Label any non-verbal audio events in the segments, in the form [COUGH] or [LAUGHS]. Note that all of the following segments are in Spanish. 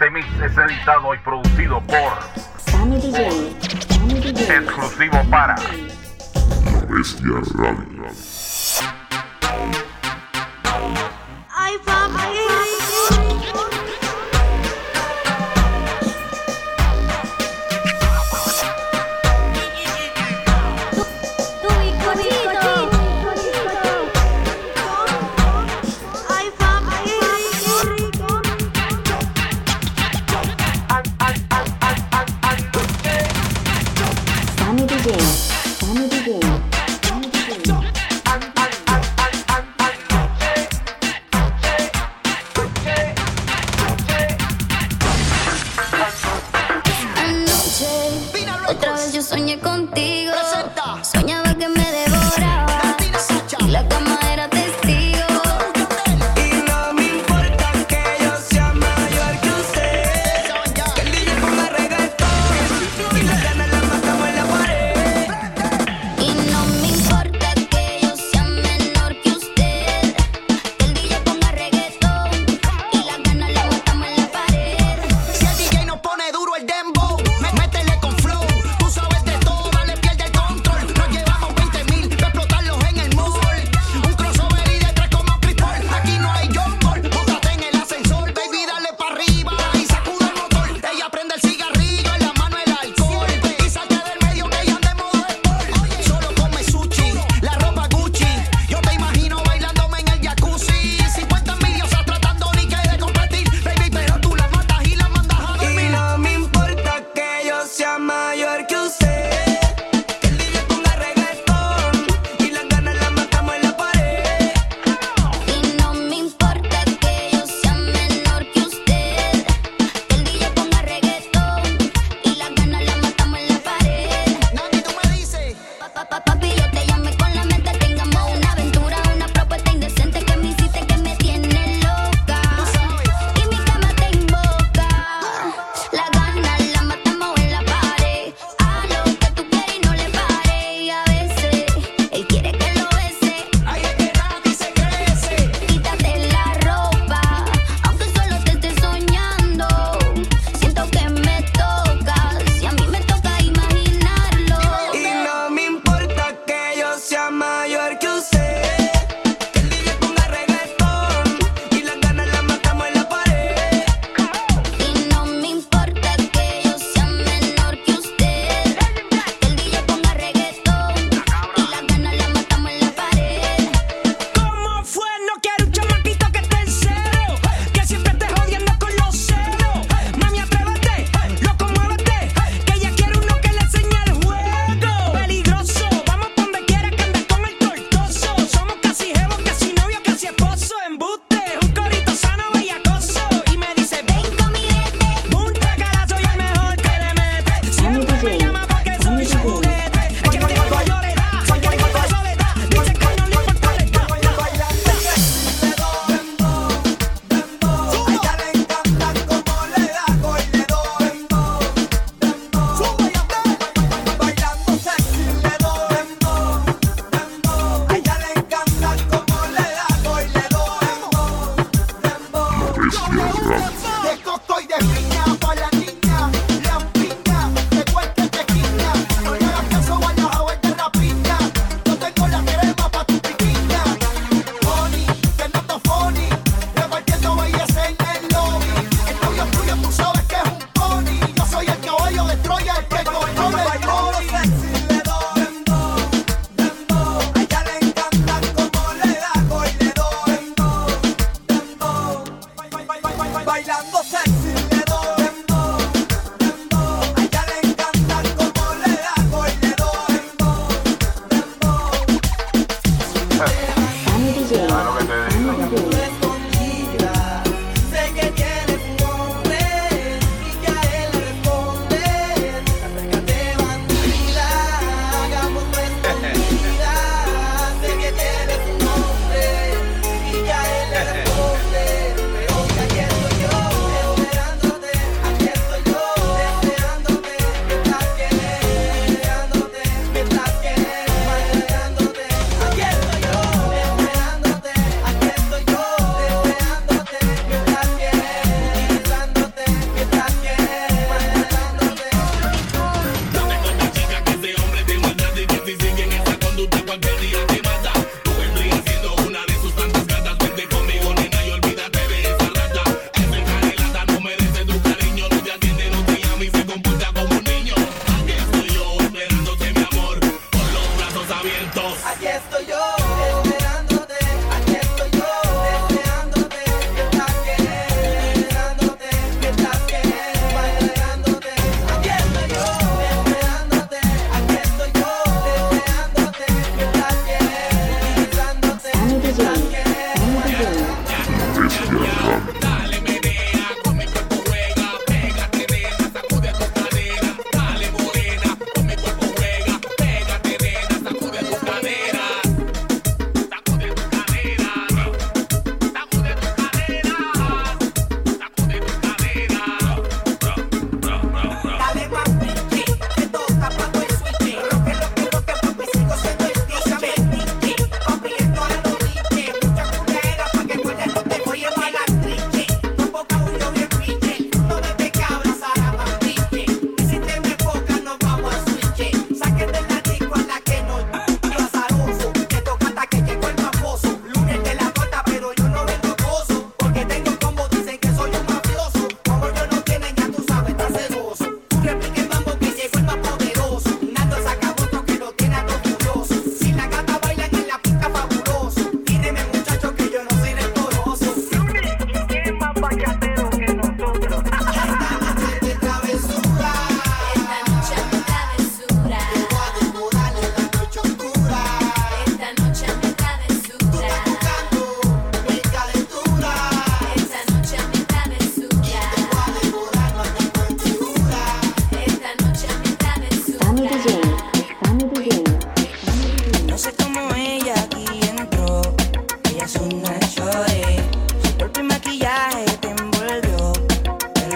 Este mix es editado y producido por Sammy DJ. Exclusivo para La Bestia Radio. La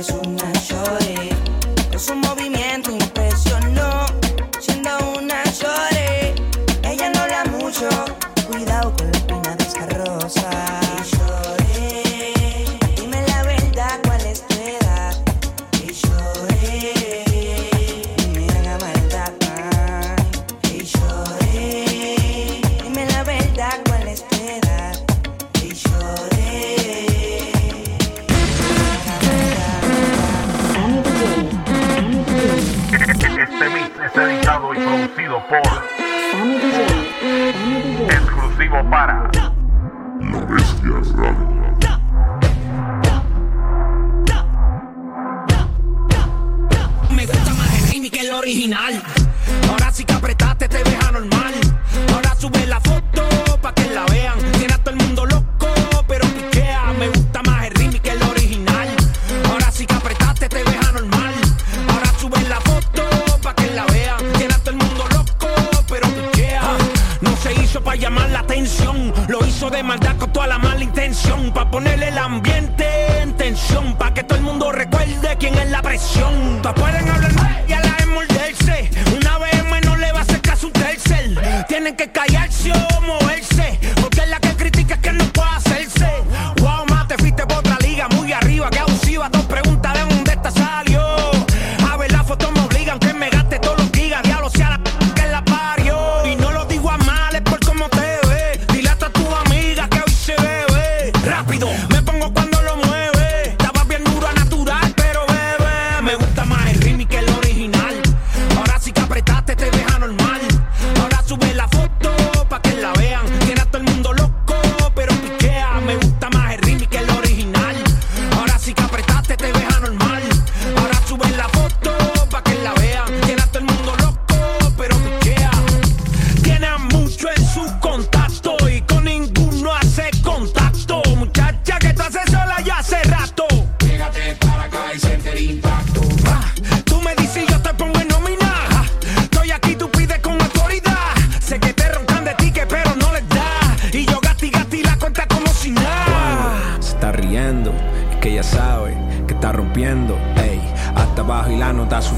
es un Exclusivo para La Bestia Radio. Me gusta más el remix que el original. Ahora sí que apretaste, te ves anormal. Ahora sube la foto pa' que la vean. Tiene a todo el mundo tienen que callar.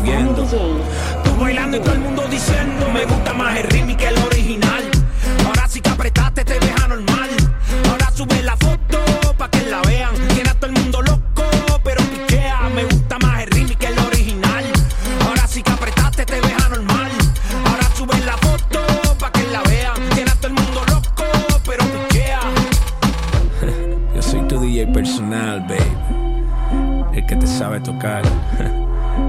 Tú bailando y todo el mundo diciendo, me gusta más el remix que el original. Ahora sí que apretaste, te deja normal. Ahora sube la foto pa' que la vean. Tiene a todo el mundo loco, pero piquea. Me gusta más el remix que el original. Ahora sí que apretaste, te deja normal. Ahora sube la foto pa' que la vean. Tiene a todo el mundo loco, pero piquea. [LAUGHS] Yo soy tu DJ personal, babe. El que te sabe tocar. [LAUGHS]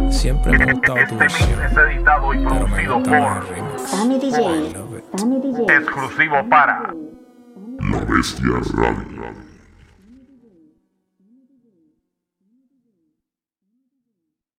Siempre me ha gustado tu este versión. Este es editado y producido por Sammy DJ. Exclusivo para La Bestia Radio.